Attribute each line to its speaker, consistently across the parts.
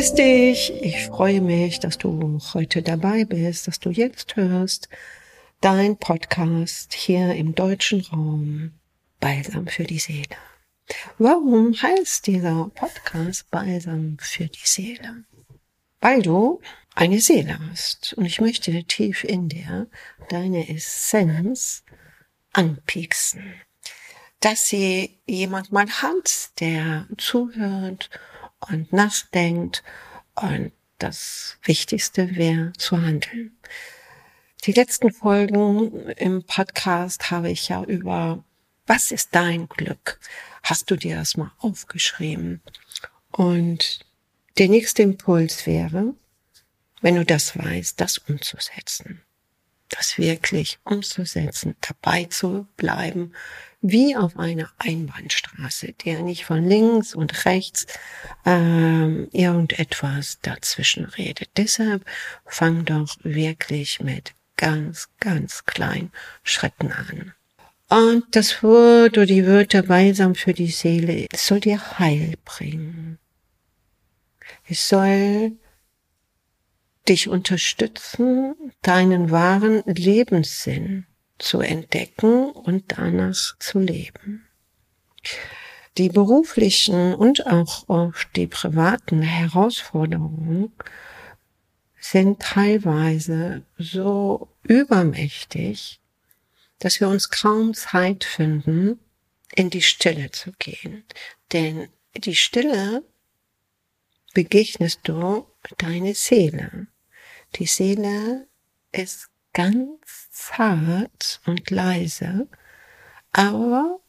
Speaker 1: Grüß dich. Ich freue mich, dass du heute dabei bist, dass du jetzt hörst dein Podcast hier im deutschen Raum Balsam für die Seele. Warum heißt dieser Podcast Balsam für die Seele? Weil du eine Seele hast und ich möchte tief in dir deine Essenz anpieksen. Dass sie jemand mal hat, der zuhört und nachdenkt und das Wichtigste wäre zu handeln. Die letzten Folgen im Podcast habe ich ja über was ist dein Glück? Hast du dir das mal aufgeschrieben? Und der nächste Impuls wäre, wenn du das weißt, das umzusetzen. Das wirklich umzusetzen, dabei zu bleiben, wie auf einer Einbahnstraße, der nicht von links und rechts ähm, irgendetwas dazwischen redet. Deshalb fang doch wirklich mit ganz, ganz kleinen Schritten an. Und das Wort oder die Wörter Balsam für die Seele, es soll dir Heil bringen. Es soll dich unterstützen, deinen wahren Lebenssinn zu entdecken und danach zu leben. Die beruflichen und auch die privaten Herausforderungen sind teilweise so übermächtig, dass wir uns kaum Zeit finden, in die Stille zu gehen. Denn die Stille begegnest du deine Seele. Die Seele ist ganz zart und leise, aber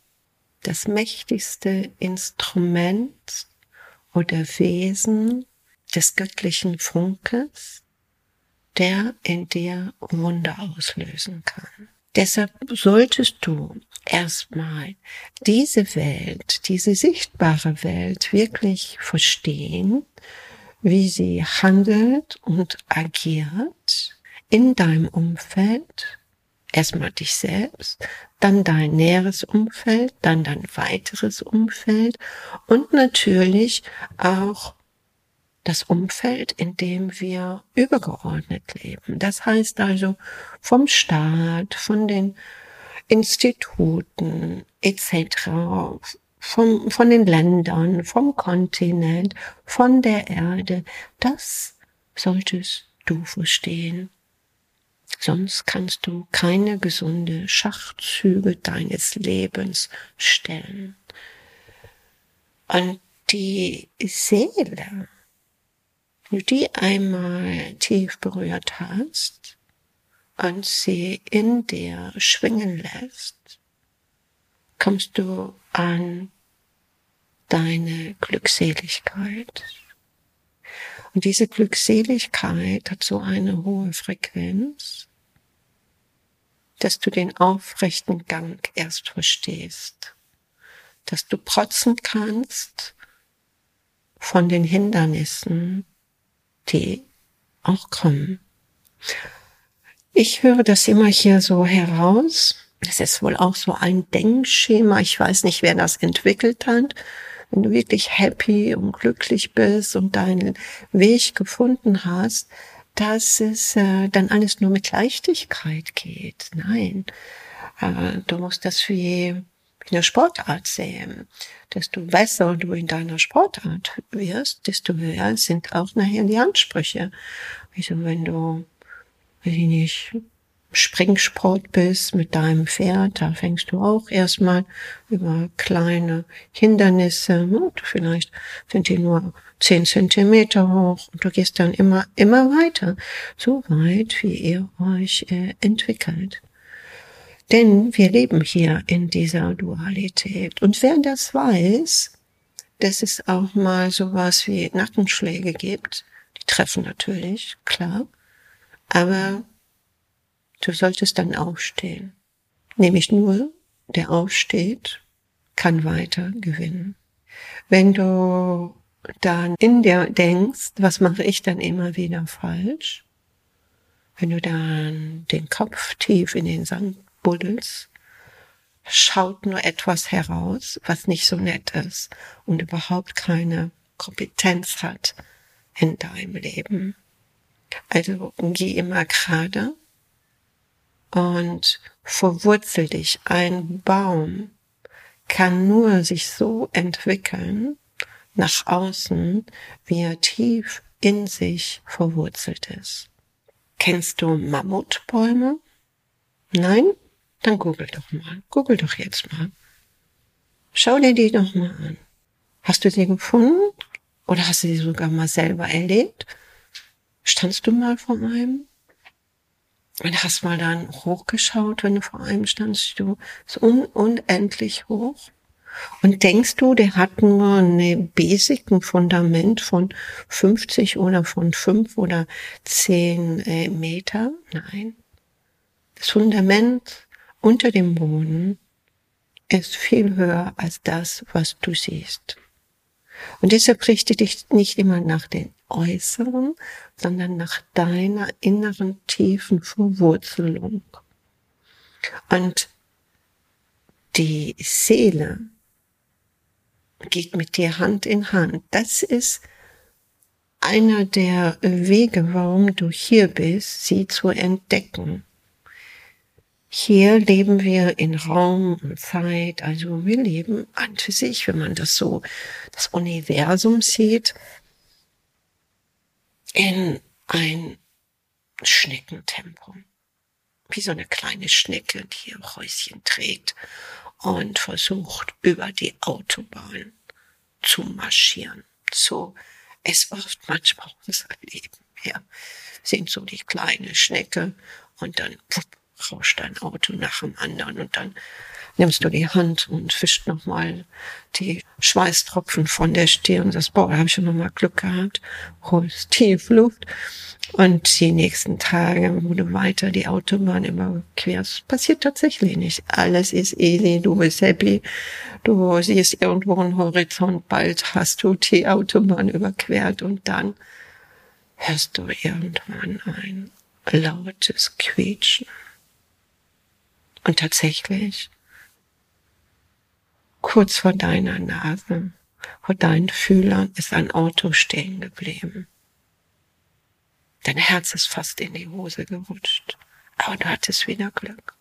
Speaker 1: das mächtigste Instrument oder Wesen des göttlichen Funkes, der in dir Wunder auslösen kann. Deshalb solltest du erstmal diese Welt, diese sichtbare Welt wirklich verstehen, wie sie handelt und agiert in deinem Umfeld, erstmal dich selbst, dann dein näheres Umfeld, dann dein weiteres Umfeld und natürlich auch das Umfeld, in dem wir übergeordnet leben. Das heißt also vom Staat, von den Instituten etc., vom, von den Ländern, vom Kontinent, von der Erde. Das solltest du verstehen. Sonst kannst du keine gesunde Schachzüge deines Lebens stellen. Und die Seele, wenn du die einmal tief berührt hast und sie in dir schwingen lässt, kommst du an deine Glückseligkeit. Und diese Glückseligkeit hat so eine hohe Frequenz, dass du den aufrechten Gang erst verstehst, dass du protzen kannst von den Hindernissen, die auch kommen. Ich höre das immer hier so heraus. Das ist wohl auch so ein Denkschema. Ich weiß nicht, wer das entwickelt hat. Wenn du wirklich happy und glücklich bist und deinen Weg gefunden hast, dass es äh, dann alles nur mit Leichtigkeit geht. Nein, äh, du musst das wie in der Sportart sehen. Desto besser du in deiner Sportart wirst, desto höher sind auch nachher die Ansprüche. Also wenn du, weiß ich nicht, Springsport bist mit deinem Pferd, da fängst du auch erstmal über kleine Hindernisse, vielleicht sind die nur zehn Zentimeter hoch. Und du gehst dann immer, immer weiter, so weit, wie ihr euch äh, entwickelt. Denn wir leben hier in dieser Dualität. Und wer das weiß, dass es auch mal sowas wie Nackenschläge gibt, die treffen natürlich, klar, aber du solltest dann aufstehen. Nämlich nur, der aufsteht, kann weiter gewinnen. Wenn du dann in dir denkst, was mache ich dann immer wieder falsch? Wenn du dann den Kopf tief in den Sand buddelst, schaut nur etwas heraus, was nicht so nett ist und überhaupt keine Kompetenz hat, in deinem Leben. Also geh immer gerade und verwurzel dich. Ein Baum kann nur sich so entwickeln nach außen, wie er tief in sich verwurzelt ist. Kennst du Mammutbäume? Nein? Dann google doch mal. Google doch jetzt mal. Schau dir die doch mal an. Hast du sie gefunden? Oder hast du sie sogar mal selber erlebt? Standst du mal vor einem? Und hast mal dann hochgeschaut, wenn du vor einem standst, du ist un unendlich hoch. Und denkst du, der hat nur eine Basic, ein Fundament von 50 oder von 5 oder 10 äh, Meter? Nein. Das Fundament unter dem Boden ist viel höher als das, was du siehst. Und deshalb richte dich nicht immer nach den äußeren, sondern nach deiner inneren tiefen Verwurzelung. Und die Seele geht mit dir Hand in Hand. Das ist einer der Wege, warum du hier bist, sie zu entdecken. Hier leben wir in Raum und Zeit, also wir leben an für sich, wenn man das so, das Universum sieht, in ein Schneckentempo. Wie so eine kleine Schnecke, die ihr Häuschen trägt und versucht, über die Autobahn zu marschieren. So, es wird manchmal unser Leben. Wir sind so die kleine Schnecke und dann wupp, rauscht ein Auto nach dem anderen und dann nimmst du die Hand und fischt nochmal die Schweißtropfen von der Stirn und sagst, boah, da habe ich schon nochmal Glück gehabt, holst tief Luft und die nächsten Tage, wo du weiter die Autobahn überquerst, passiert tatsächlich nicht. Alles ist easy, du bist happy, du siehst irgendwo einen Horizont, bald hast du die Autobahn überquert und dann hörst du irgendwann ein lautes Quietschen. Und tatsächlich, kurz vor deiner Nase, vor deinen Fühlern ist ein Auto stehen geblieben. Dein Herz ist fast in die Hose gerutscht, aber du hattest wieder Glück.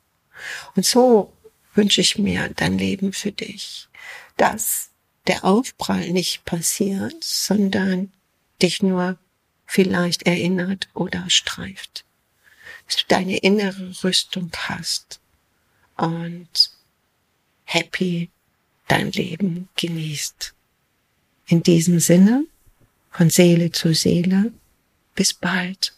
Speaker 1: Und so wünsche ich mir dein Leben für dich, dass der Aufprall nicht passiert, sondern dich nur vielleicht erinnert oder streift. Dass du deine innere Rüstung hast und happy dein Leben genießt. In diesem Sinne, von Seele zu Seele, bis bald.